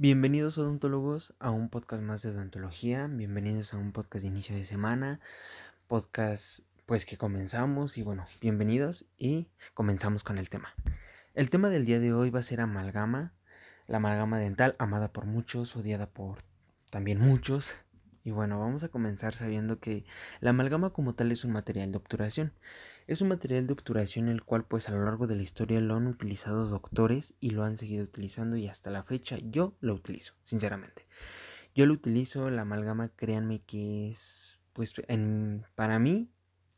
Bienvenidos odontólogos a un podcast más de odontología, bienvenidos a un podcast de inicio de semana, podcast pues que comenzamos y bueno, bienvenidos y comenzamos con el tema. El tema del día de hoy va a ser amalgama, la amalgama dental amada por muchos, odiada por también muchos. Y bueno, vamos a comenzar sabiendo que la amalgama como tal es un material de obturación. Es un material de obturación el cual pues a lo largo de la historia lo han utilizado doctores y lo han seguido utilizando y hasta la fecha yo lo utilizo, sinceramente. Yo lo utilizo, la amalgama créanme que es pues en, para mí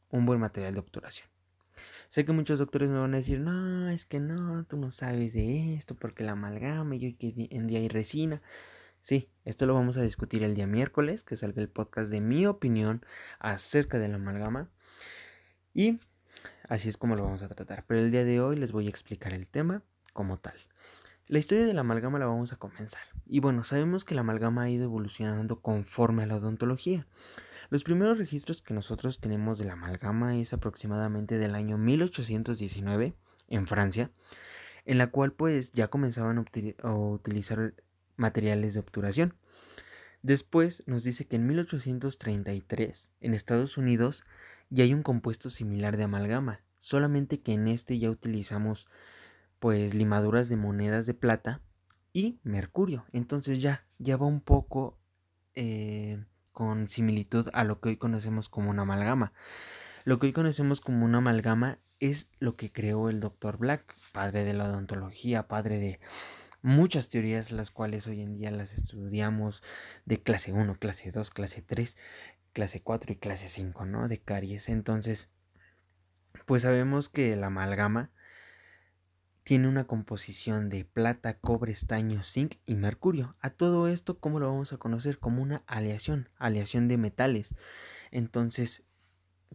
un buen material de obturación. Sé que muchos doctores me van a decir, no, es que no, tú no sabes de esto porque la amalgama y que en día hay resina. Sí, esto lo vamos a discutir el día miércoles, que salga el podcast de mi opinión acerca de la amalgama. Y Así es como lo vamos a tratar. Pero el día de hoy les voy a explicar el tema como tal. La historia de la amalgama la vamos a comenzar. Y bueno, sabemos que la amalgama ha ido evolucionando conforme a la odontología. Los primeros registros que nosotros tenemos de la amalgama es aproximadamente del año 1819 en Francia, en la cual pues ya comenzaban a, utilizar materiales de obturación. Después nos dice que en 1833 en Estados Unidos y hay un compuesto similar de amalgama, solamente que en este ya utilizamos pues limaduras de monedas de plata y mercurio. Entonces ya, ya va un poco eh, con similitud a lo que hoy conocemos como una amalgama. Lo que hoy conocemos como una amalgama es lo que creó el Dr. Black, padre de la odontología, padre de muchas teorías las cuales hoy en día las estudiamos de clase 1, clase 2, clase 3 clase 4 y clase 5, ¿no? De caries. Entonces, pues sabemos que la amalgama tiene una composición de plata, cobre, estaño, zinc y mercurio. A todo esto, ¿cómo lo vamos a conocer? Como una aleación, aleación de metales. Entonces,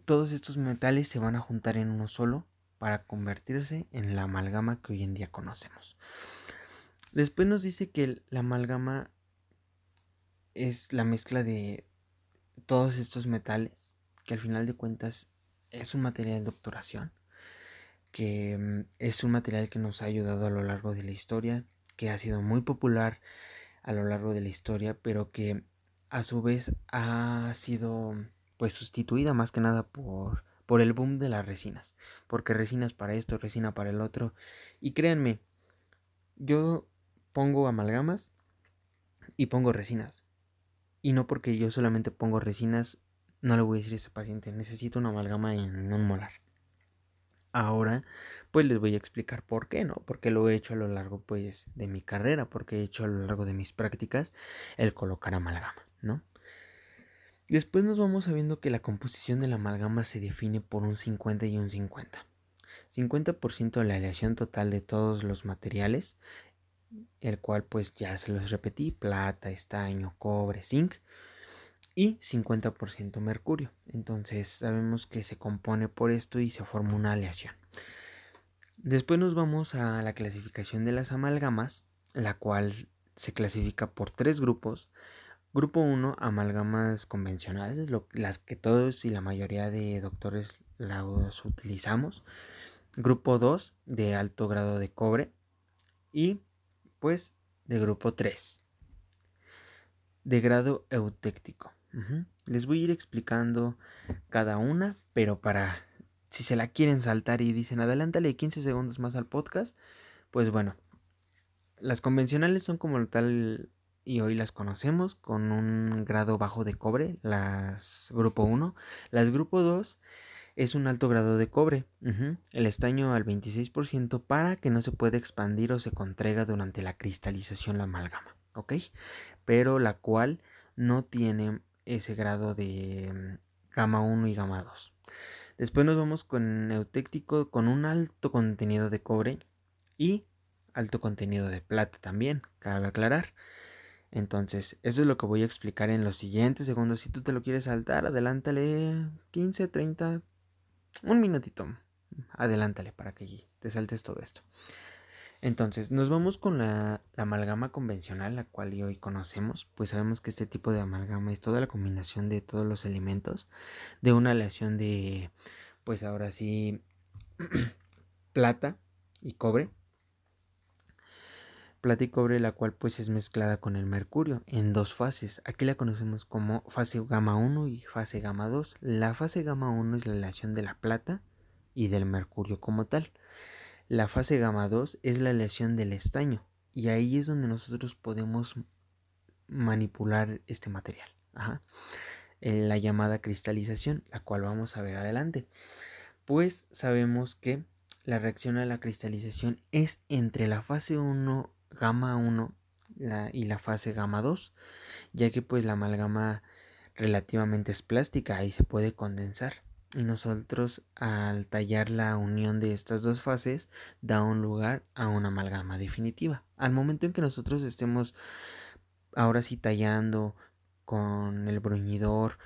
todos estos metales se van a juntar en uno solo para convertirse en la amalgama que hoy en día conocemos. Después nos dice que la amalgama es la mezcla de todos estos metales, que al final de cuentas es un material de obturación, que mm, es un material que nos ha ayudado a lo largo de la historia, que ha sido muy popular a lo largo de la historia, pero que a su vez ha sido pues sustituida más que nada por, por el boom de las resinas, porque resinas para esto, resina para el otro, y créanme, yo pongo amalgamas y pongo resinas, y no porque yo solamente pongo resinas, no le voy a decir a ese paciente, necesito una amalgama en un molar. Ahora, pues les voy a explicar por qué, ¿no? Porque lo he hecho a lo largo, pues, de mi carrera, porque he hecho a lo largo de mis prácticas el colocar amalgama, ¿no? Después nos vamos sabiendo que la composición de la amalgama se define por un 50 y un 50. 50% de la aleación total de todos los materiales el cual pues ya se los repetí, plata, estaño, cobre, zinc y 50% mercurio. Entonces sabemos que se compone por esto y se forma una aleación. Después nos vamos a la clasificación de las amalgamas, la cual se clasifica por tres grupos. Grupo 1, amalgamas convencionales, las que todos y la mayoría de doctores las utilizamos. Grupo 2, de alto grado de cobre. Y pues de grupo 3, de grado eutéctico. Les voy a ir explicando cada una, pero para si se la quieren saltar y dicen adelántale 15 segundos más al podcast, pues bueno, las convencionales son como tal y hoy las conocemos con un grado bajo de cobre, las grupo 1, las grupo 2 es un alto grado de cobre, el estaño al 26% para que no se pueda expandir o se contraiga durante la cristalización la amalgama, ¿ok? Pero la cual no tiene ese grado de mm, gama 1 y gama 2. Después nos vamos con eutéctico con un alto contenido de cobre y alto contenido de plata también, cabe aclarar. Entonces, eso es lo que voy a explicar en los siguientes segundos. Si tú te lo quieres saltar, adelántale 15, 30, un minutito, adelántale para que te saltes todo esto. Entonces, nos vamos con la, amalgama convencional, la cual hoy conocemos, pues sabemos que este tipo de amalgama es toda la combinación de todos los elementos de una aleación de, pues ahora sí, plata y cobre. Cobre, la cual pues es mezclada con el mercurio en dos fases. Aquí la conocemos como fase gamma 1 y fase gamma 2. La fase gamma 1 es la aleación de la plata y del mercurio como tal. La fase gamma 2 es la aleación del estaño y ahí es donde nosotros podemos manipular este material. En la llamada cristalización, la cual vamos a ver adelante. Pues sabemos que la reacción a la cristalización es entre la fase 1 gamma 1 y la fase gamma 2, ya que pues la amalgama relativamente es plástica y se puede condensar. Y nosotros al tallar la unión de estas dos fases da un lugar a una amalgama definitiva. Al momento en que nosotros estemos ahora sí tallando con el bruñidor,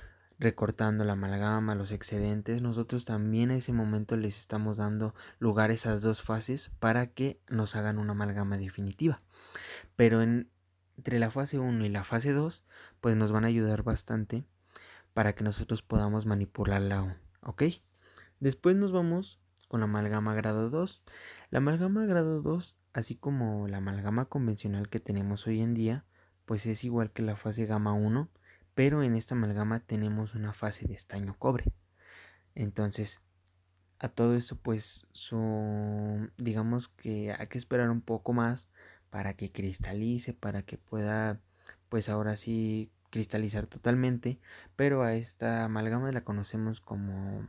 recortando la amalgama, los excedentes, nosotros también en ese momento les estamos dando lugar a esas dos fases para que nos hagan una amalgama definitiva. Pero entre la fase 1 y la fase 2, pues nos van a ayudar bastante para que nosotros podamos manipularla ¿ok? Después nos vamos con la amalgama grado 2. La amalgama grado 2, así como la amalgama convencional que tenemos hoy en día, pues es igual que la fase gamma 1, pero en esta amalgama tenemos una fase de estaño cobre. Entonces, a todo esto pues digamos que hay que esperar un poco más para que cristalice, para que pueda pues ahora sí cristalizar totalmente, pero a esta amalgama la conocemos como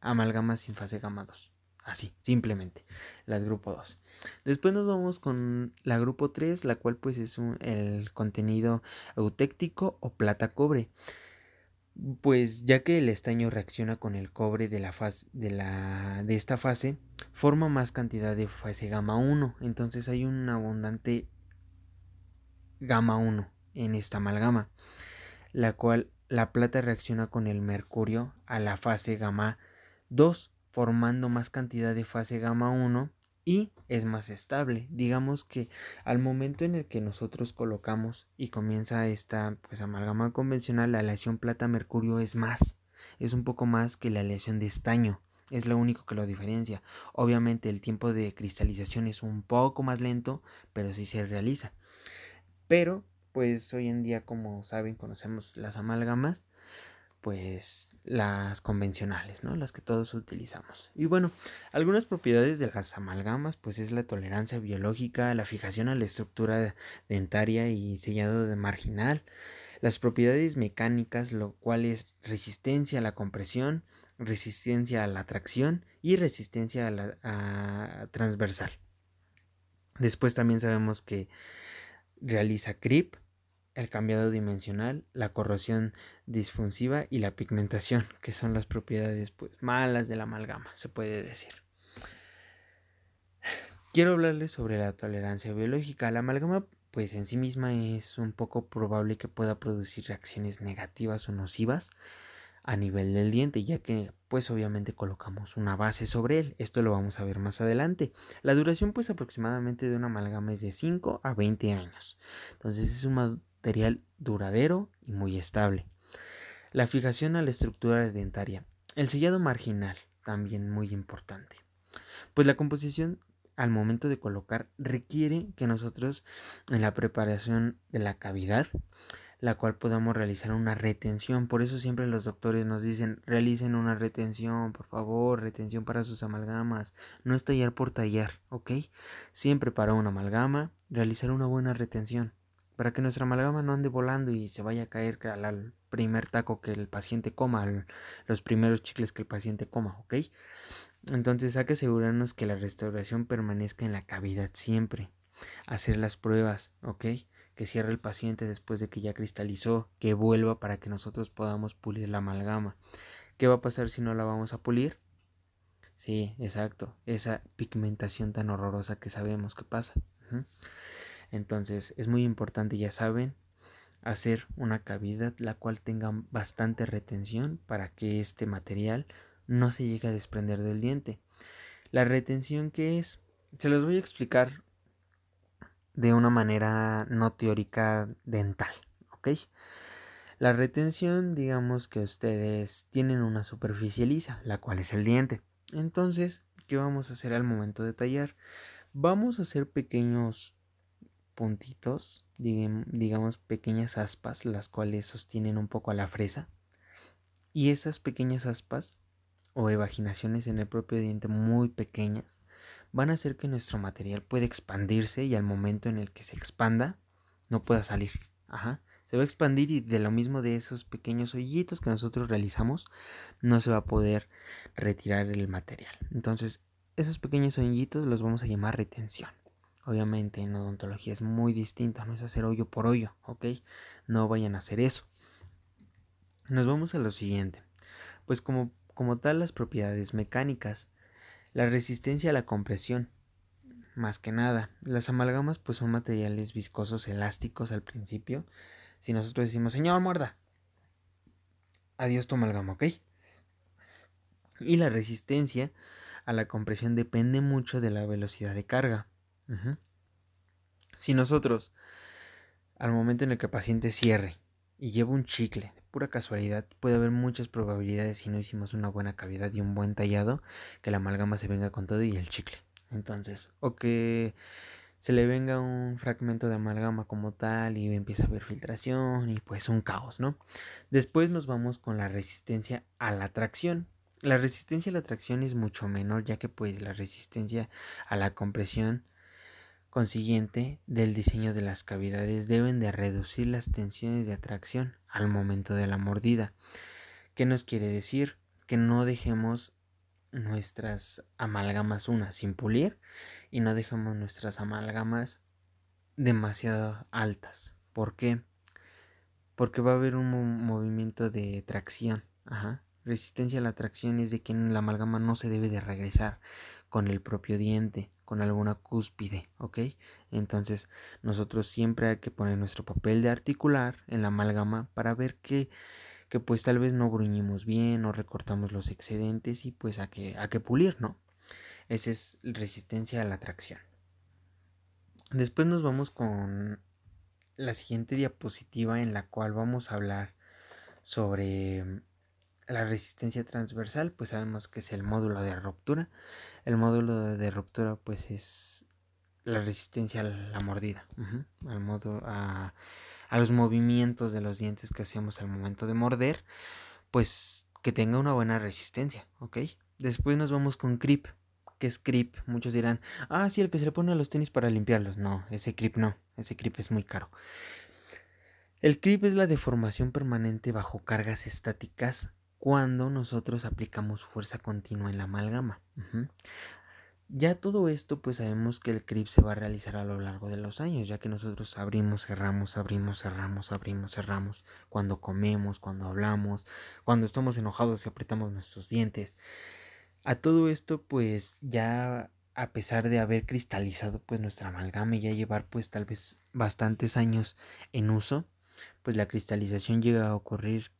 amalgama sin fase gamma 2. Así, simplemente, las grupo 2. Después nos vamos con la grupo 3, la cual pues es el contenido eutéctico o plata cobre. Pues ya que el estaño reacciona con el cobre de, la de, la, de esta fase, forma más cantidad de fase gamma 1. Entonces hay un abundante gamma 1 en esta amalgama, la cual la plata reacciona con el mercurio a la fase gamma 2 formando más cantidad de fase gamma 1 y es más estable. Digamos que al momento en el que nosotros colocamos y comienza esta pues amalgama convencional, la aleación plata-mercurio es más, es un poco más que la aleación de estaño. Es lo único que lo diferencia. Obviamente el tiempo de cristalización es un poco más lento, pero sí se realiza. Pero, pues hoy en día, como saben, conocemos las amalgamas pues las convencionales, ¿no? Las que todos utilizamos. Y bueno, algunas propiedades de las amalgamas, pues es la tolerancia biológica, la fijación a la estructura dentaria y sellado de marginal, las propiedades mecánicas, lo cual es resistencia a la compresión, resistencia a la tracción y resistencia a la transversal. Después también sabemos que realiza CRIP, el cambiado dimensional, la corrosión disfunsiva y la pigmentación, que son las propiedades pues, malas de la amalgama, se puede decir. Quiero hablarles sobre la tolerancia biológica. La amalgama pues en sí misma es un poco probable que pueda producir reacciones negativas o nocivas a nivel del diente, ya que pues obviamente colocamos una base sobre él. Esto lo vamos a ver más adelante. La duración pues aproximadamente de una amalgama es de 5 a 20 años. Entonces es un material duradero y muy estable. La fijación a la estructura dentaria. El sellado marginal, también muy importante. Pues la composición al momento de colocar requiere que nosotros en la preparación de la cavidad, la cual podamos realizar una retención. Por eso siempre los doctores nos dicen realicen una retención, por favor, retención para sus amalgamas. No es tallar por tallar, ¿ok? Siempre para una amalgama, realizar una buena retención para que nuestra amalgama no ande volando y se vaya a caer al primer taco que el paciente coma, los primeros chicles que el paciente coma, ¿ok? Entonces hay que asegurarnos que la restauración permanezca en la cavidad siempre. Hacer las pruebas, ¿ok? Que cierre el paciente después de que ya cristalizó, que vuelva para que nosotros podamos pulir la amalgama. ¿Qué va a pasar si no la vamos a pulir? Sí, exacto. Esa pigmentación tan horrorosa que sabemos que pasa. Entonces es muy importante, ya saben, hacer una cavidad la cual tenga bastante retención para que este material no se llegue a desprender del diente. La retención que es, se los voy a explicar de una manera no teórica dental, ¿ok? La retención, digamos que ustedes tienen una superficie lisa, la cual es el diente. Entonces, ¿qué vamos a hacer al momento de tallar? Vamos a hacer pequeños puntitos, digamos pequeñas aspas, las cuales sostienen un poco a la fresa. Y esas pequeñas aspas o evaginaciones en el propio diente muy pequeñas van a hacer que nuestro material pueda expandirse y al momento en el que se expanda no pueda salir. Se va a expandir y de lo mismo de esos pequeños hoyitos que nosotros realizamos no se va a poder retirar el material. Entonces, esos pequeños hoyitos los vamos a llamar retención. Obviamente en odontología es muy distinto, no es hacer hoyo por hoyo, ¿ok? No vayan a hacer eso. Nos vamos a lo siguiente. Pues como, como tal las propiedades mecánicas, la resistencia a la compresión, más que nada. Las amalgamas pues son materiales viscosos elásticos al principio. Si nosotros decimos, señor, muerda, adiós tu amalgama, ¿ok? Y la resistencia a la compresión depende mucho de la velocidad de carga. Si nosotros, al momento en el que el paciente cierre y lleva un chicle, de pura casualidad, puede haber muchas probabilidades si no hicimos una buena cavidad y un buen tallado, que la amalgama se venga con todo y el chicle. Entonces, o que se le venga un fragmento de amalgama como tal y empieza a haber filtración y pues un caos, ¿no? Después nos vamos con la resistencia a la tracción. La resistencia a la tracción es mucho menor ya que pues la resistencia a la compresión consiguiente del diseño de las cavidades deben de reducir las tensiones de atracción al momento de la mordida. ¿Qué nos quiere decir? Que no dejemos nuestras amalgamas una sin pulir y no dejemos nuestras amalgamas demasiado altas. ¿Por qué? Porque va a haber un movimiento de tracción. Ajá. Resistencia a la tracción es de que la amalgama no se debe de regresar con el propio diente con alguna cúspide, ¿ok? Entonces nosotros siempre hay que poner nuestro papel de articular en la amalgama para ver que, que pues tal vez no bruñimos bien o recortamos los excedentes y pues a que, a que pulir, ¿no? Esa es resistencia a la tracción. Después nos vamos con la siguiente diapositiva en la cual vamos a hablar sobre la resistencia transversal, pues sabemos que es el módulo de ruptura. El módulo de ruptura, pues es la resistencia a la mordida, al modo, a, a, los movimientos de los dientes que hacemos al momento de morder, pues que tenga una buena resistencia, ¿ok? Después nos vamos con creep. ¿Qué es creep? Muchos dirán, ah, sí, el que se le pone a los tenis para limpiarlos. No, ese creep no, ese creep es muy caro. El creep es la deformación permanente bajo cargas estáticas cuando nosotros aplicamos fuerza continua en la amalgama. Ya todo esto, pues sabemos que el CRIP se va a realizar a lo largo de los años, ya que nosotros abrimos, cerramos, abrimos, cerramos, abrimos, cerramos, cuando comemos, cuando hablamos, cuando estamos enojados y apretamos nuestros dientes. A todo esto, pues ya a pesar de haber cristalizado pues nuestra amalgama y ya llevar pues tal vez bastantes años en uso, pues la cristalización llega a ocurrir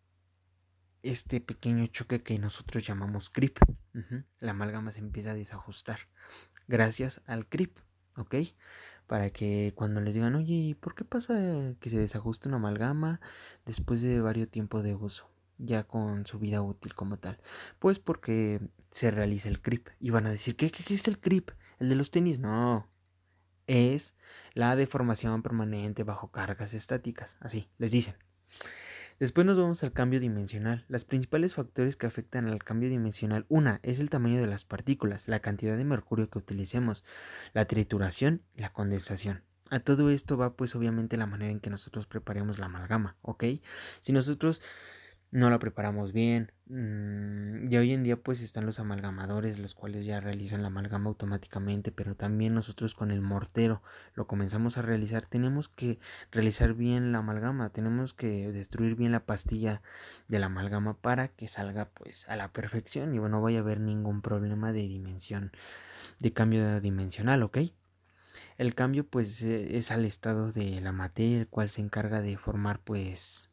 este pequeño choque que nosotros llamamos creep. La amalgama se empieza a desajustar gracias al creep, ¿ok? Para que cuando les digan, oye, ¿por qué pasa que se desajusta una amalgama después de varios tiempos de uso? Ya con su vida útil como tal. Pues porque se realiza el creep. Y van a decir, ¿qué, qué es el creep? ¿El de los tenis? No. Es la deformación permanente bajo cargas estáticas. Así, les dicen. Después nos vamos al cambio dimensional. Los principales factores que afectan al cambio dimensional, una es el tamaño de las partículas, la cantidad de mercurio que utilicemos, la trituración y la condensación. A todo esto va pues obviamente la manera en que nosotros preparemos la amalgama, ¿ok? Si nosotros no la preparamos bien. Mm, y hoy en día pues están los amalgamadores, los cuales ya realizan la amalgama automáticamente, pero también nosotros con el mortero lo comenzamos a realizar. Tenemos que realizar bien la amalgama, tenemos que destruir bien la pastilla de la amalgama para que salga pues a la perfección y bueno, no vaya a haber ningún problema de dimensión, de cambio dimensional, ¿ok? El cambio pues e, es al estado de la materia, el cual se encarga de formar pues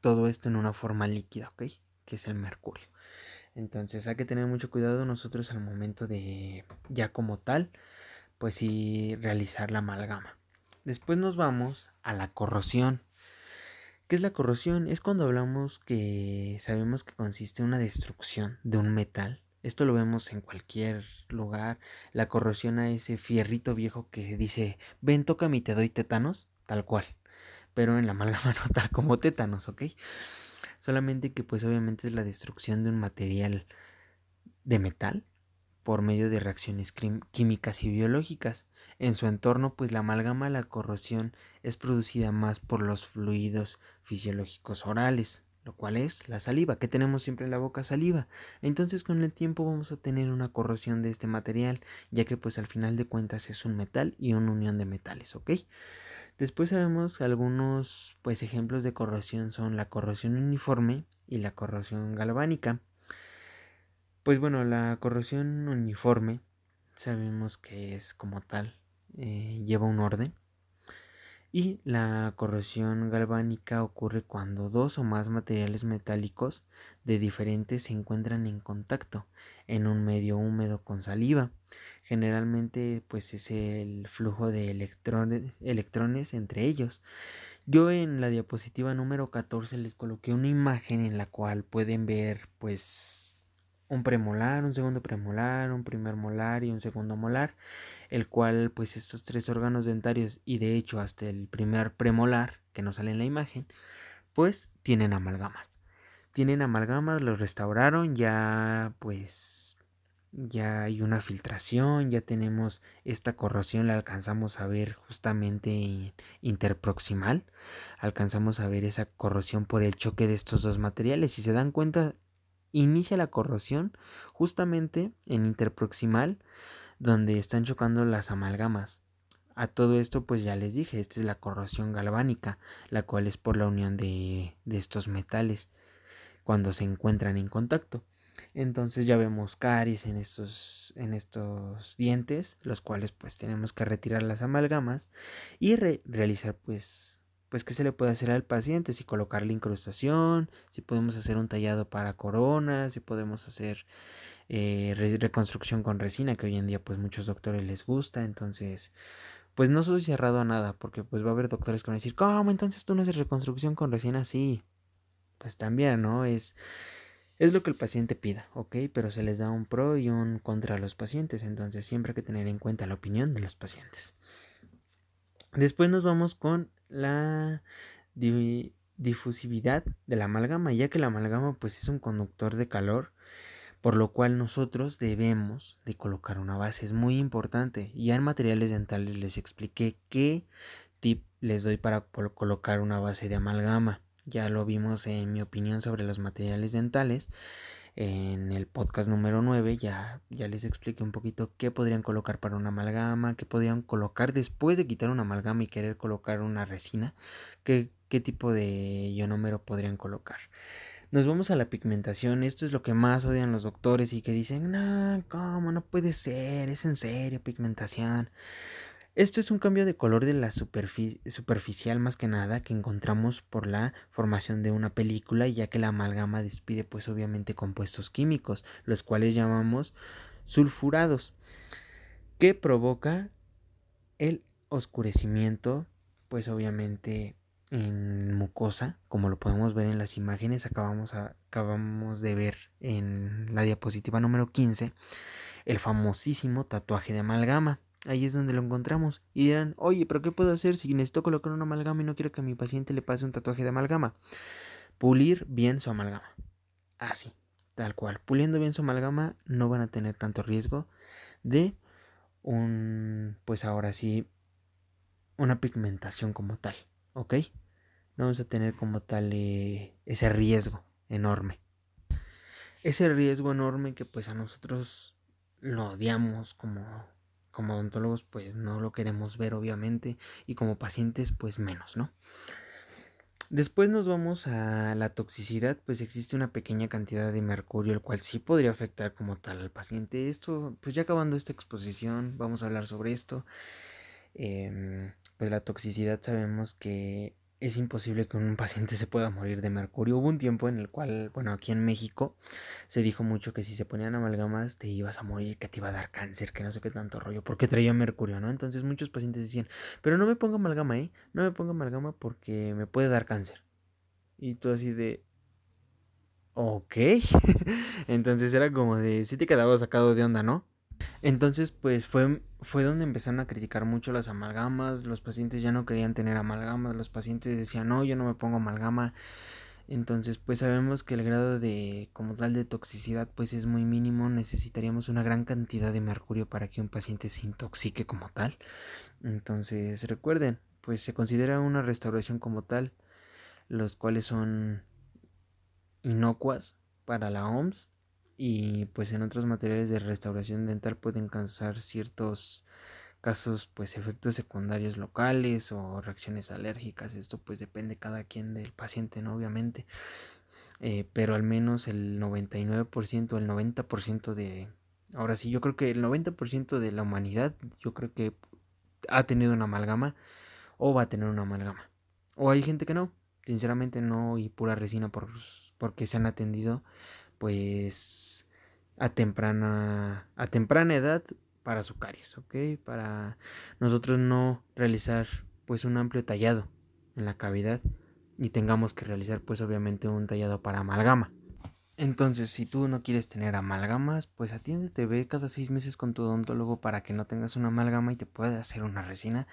todo esto en una forma líquida, ¿ok? Que es el mercurio. Entonces hay que tener mucho cuidado nosotros al momento de ya como tal, pues sí realizar la amalgama. Después nos vamos a la corrosión. ¿Qué es la corrosión? Es cuando hablamos que sabemos que consiste en una destrucción de un metal Esto lo vemos en cualquier lugar. La corrosión a ese fierrito viejo que dice, ven, tócame y te doy tétanos, tal cual. Pero en la amalgama no tal como tétanos, ¿ok? Solamente que pues obviamente es la destrucción de un material de metal por medio de reacciones químicas y biológicas. En su entorno, pues la amalgama, la corrosión es producida más por los fluidos fisiológicos orales, lo cual es la saliva, que tenemos siempre en la boca saliva. Entonces con el tiempo vamos a tener una corrosión de este material, ya que pues al final de cuentas es un metal y una unión de metales, ¿ok? Después sabemos algunos pues ejemplos de corrosión son la corrosión uniforme y la corrosión galvánica. Pues bueno, la corrosión uniforme sabemos que es como tal, eh, lleva un orden. Y la corrosión galvánica ocurre cuando dos o más materiales metálicos de diferentes se encuentran en contacto en un medio húmedo con saliva. Generalmente pues es el flujo de electrones, electrones entre ellos. Yo en la diapositiva número 14 les coloqué una imagen en la cual pueden ver pues un premolar, un segundo premolar, un primer molar y un segundo molar, el cual pues estos tres órganos dentarios y de hecho hasta el primer premolar que no sale en la imagen, pues tienen amalgamas. Tienen amalgamas, los restauraron, ya pues ya hay una filtración, ya tenemos esta corrosión, la alcanzamos a ver justamente interproximal, alcanzamos a ver esa corrosión por el choque de estos dos materiales. Si se dan cuenta, inicia la corrosión justamente en interproximal donde están chocando las amalgamas. A todo esto pues ya les dije, esta es la corrosión galvánica, la cual es por la unión de, de estos metales cuando se encuentran en contacto. Entonces ya vemos caries en estos, en estos dientes, los cuales pues tenemos que retirar las amalgamas y realizar pues pues qué se le puede hacer al paciente, si colocarle incrustación, si podemos hacer un tallado para corona, si podemos hacer eh, reconstrucción con resina, que hoy en día pues muchos doctores les gusta, entonces pues no soy cerrado a nada, porque pues va a haber doctores que van a decir, ¿cómo entonces tú no haces reconstrucción con resina? Sí, pues también, ¿no? Es, es lo que el paciente pida, ¿ok? Pero se les da un pro y un contra a los pacientes, entonces siempre hay que tener en cuenta la opinión de los pacientes. Después nos vamos con la difusividad de la amalgama, ya que la amalgama pues es un conductor de calor, por lo cual nosotros debemos de colocar una base, es muy importante. Ya en materiales dentales les expliqué qué tip les doy para colocar una base de amalgama. Ya lo vimos en mi opinión sobre los materiales dentales en el podcast número 9 ya, ya les expliqué un poquito qué podrían colocar para una amalgama, qué podrían colocar después de quitar una amalgama y querer colocar una resina, qué, qué tipo de ionómero podrían colocar. Nos vamos a la pigmentación, esto es lo que más odian los doctores y que dicen, no, ¿cómo? No puede ser, es en serio pigmentación. Esto es un cambio de color de la superficial más que nada que encontramos por la formación de una película ya que la amalgama despide pues obviamente compuestos químicos, los cuales llamamos sulfurados, que provoca el oscurecimiento pues obviamente en mucosa, como lo podemos ver en las imágenes, acabamos, acabamos de ver en la diapositiva número 15, el famosísimo tatuaje de amalgama Ahí es donde lo encontramos. Y dirán, oye, pero ¿qué puedo hacer si necesito colocar una amalgama y no quiero que a mi paciente le pase un tatuaje de amalgama? Pulir bien su amalgama. Así, tal cual. Puliendo bien su amalgama no van a tener tanto riesgo de un, pues ahora sí, una pigmentación como tal. ¿Ok? No vamos a tener como tal eh, ese riesgo enorme. Ese riesgo enorme que pues a nosotros lo odiamos como como odontólogos pues no lo queremos ver obviamente y como pacientes pues menos, ¿no? Después nos vamos a la toxicidad, pues existe una pequeña cantidad de mercurio, el cual sí podría afectar como tal al paciente. Esto, pues ya acabando esta exposición, vamos a hablar sobre esto. Em, pues la toxicidad sabemos que es imposible que un paciente se pueda morir de mercurio. Hubo un tiempo en el cual, bueno, aquí en México se dijo mucho que si se ponían amalgamas te ibas a morir, que te iba a dar cáncer, que no sé qué tanto rollo, porque traía mercurio, ¿no? Entonces muchos pacientes decían, pero no me ponga amalgama, ¿eh? No me ponga amalgama porque me puede dar cáncer. Y tú así de, ok. Entonces era como de, sí te quedaba sacado de onda, ¿no? Entonces, pues fue, fue donde empezaron a criticar mucho las amalgamas, los pacientes ya no querían tener amalgamas, los pacientes decían, no, yo no me pongo amalgama. Entonces, pues sabemos que el grado de, como tal, de toxicidad, pues es muy mínimo, necesitaríamos una gran cantidad de mercurio para que un paciente se intoxique como tal. Entonces, recuerden, pues se considera una restauración como tal, los cuales son inocuas para la OMS y pues en otros materiales de restauración dental pueden causar ciertos casos pues efectos secundarios locales o reacciones alérgicas. Esto pues depende cada quien del paciente no obviamente eh, pero al menos el 99% el 90% de ahora sí yo creo que el 90% de la humanidad yo creo que ha tenido una amalgama o va a tener una amalgama. O hay gente que no sinceramente no y pura resina por, porque se han atendido pues a temprana, a temprana edad para su caries, ¿ok? Para nosotros no realizar pues un amplio tallado en la cavidad y tengamos que realizar pues obviamente un tallado para amalgama. Entonces, si tú no quieres tener amalgamas, pues atiéndete, ve cada seis meses con tu odontólogo para que no tengas una amalgama y te pueda hacer una resina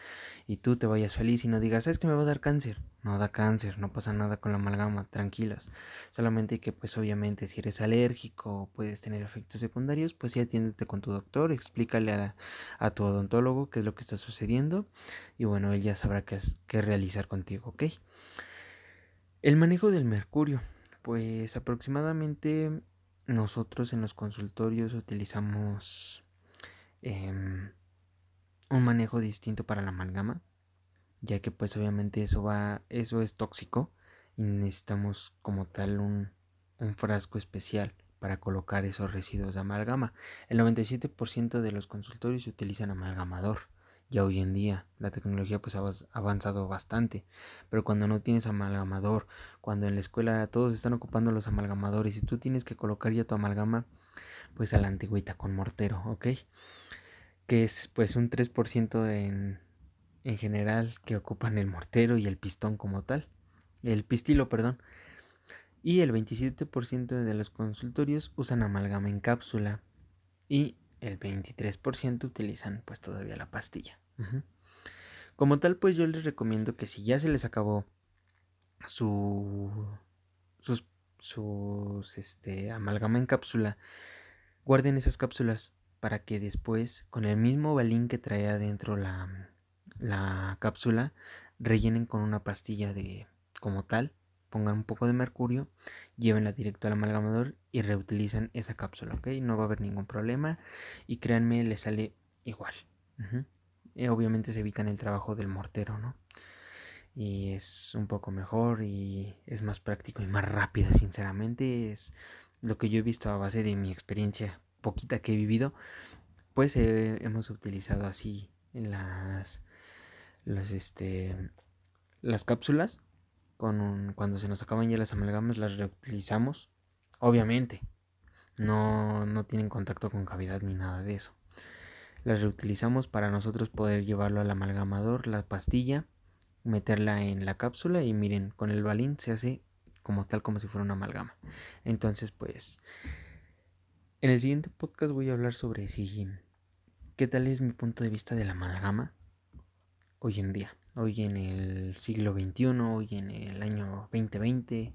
y tú te vayas feliz y no digas, es que me va a dar cáncer. No da cáncer, no pasa nada con la amalgama, tranquilas. Solamente que, pues obviamente, si eres alérgico o puedes tener efectos secundarios, pues sí atiéndete con tu doctor, explícale a, a tu odontólogo qué es lo que está sucediendo y bueno, él ya sabrá qué, qué realizar contigo, ¿ok? El manejo del mercurio. Pues aproximadamente nosotros en los consultorios utilizamos em, un manejo distinto para la amalgama, ya que pues obviamente eso va, eso es tóxico y necesitamos como tal un, un frasco especial para colocar esos residuos de amalgama. El 97% de los consultorios utilizan amalgamador ya hoy en día. La tecnología pues ha avanzado bastante, pero cuando no tienes amalgamador, cuando en la escuela todos están ocupando los amalgamadores y tú tienes que colocar ya tu amalgama pues a la antigüita con mortero, ¿ok? Que es pues un 3% en, en general que ocupan el mortero y el pistón como tal, el pistilo, perdón. Y el 27% de los consultorios usan amalgama en cápsula y el 23% utilizan pues todavía la pastilla. Como tal, pues yo les recomiendo que si ya se les acabó su sus, este amalgama en cápsula, guarden esas cápsulas para que después con el mismo balín que trae adentro la, la cápsula rellenen con una pastilla de como tal, pongan un poco de mercurio, llévenla directo al amalgamador y reutilizan esa cápsula, ¿ok? No va a haber ningún problema y créanme, le sale igual. Eh, obviamente se evitan el trabajo del mortero, ¿no? Y es un poco mejor y es más práctico y más rápido, sinceramente. Es lo que yo he visto a base de mi experiencia poquita que he vivido. Pues eh, hemos utilizado así las, las, este, las cápsulas. Con cuando se nos acaban ya las amalgamas, las reutilizamos. Obviamente, no, no tienen contacto con cavidad ni nada de eso las reutilizamos para nosotros poder llevarlo al amalgamador, la pastilla, meterla en la cápsula y miren, con el balín se hace como tal como si fuera una amalgama. Entonces, pues, en el siguiente podcast voy a hablar sobre si, qué tal es mi punto de vista de la amalgama hoy en día, hoy en el siglo XXI, hoy en el año 2020.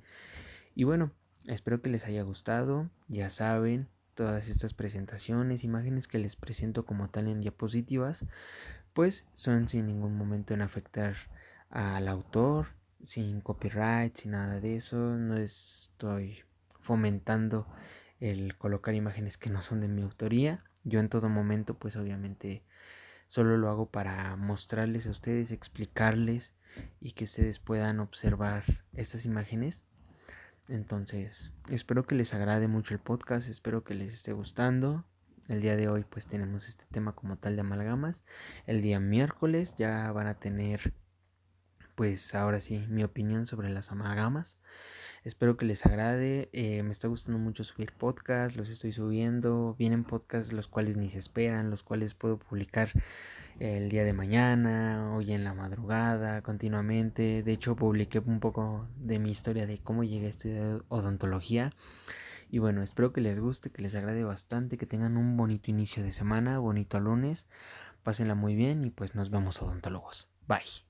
Y bueno, espero que les haya gustado, ya saben, todas estas presentaciones, imágenes que les presento como tal en diapositivas, pues son sin ningún momento en afectar al autor, sin copyright, sin nada de eso, no estoy fomentando el colocar imágenes que no son de mi autoría. Yo en todo momento, pues obviamente solo lo hago para mostrarles a ustedes, explicarles y que ustedes puedan observar estas imágenes entonces, espero que les agrade mucho el podcast, espero que les esté gustando. El día de hoy pues tenemos este tema como tal de amalgamas. El día miércoles ya van a tener pues ahora sí, mi opinión sobre las amalgamas. Espero que les agrade. Eh, me está gustando mucho subir podcasts, los estoy subiendo. Vienen podcasts los cuales ni se esperan, los cuales puedo publicar el día de mañana, hoy en la madrugada, continuamente. De hecho, publiqué un poco de mi historia de cómo llegué a estudiar odontología. Y bueno, espero que les guste, que les agrade bastante, que tengan un bonito inicio de semana, bonito lunes. Pásenla muy bien y pues nos vemos odontólogos. Bye.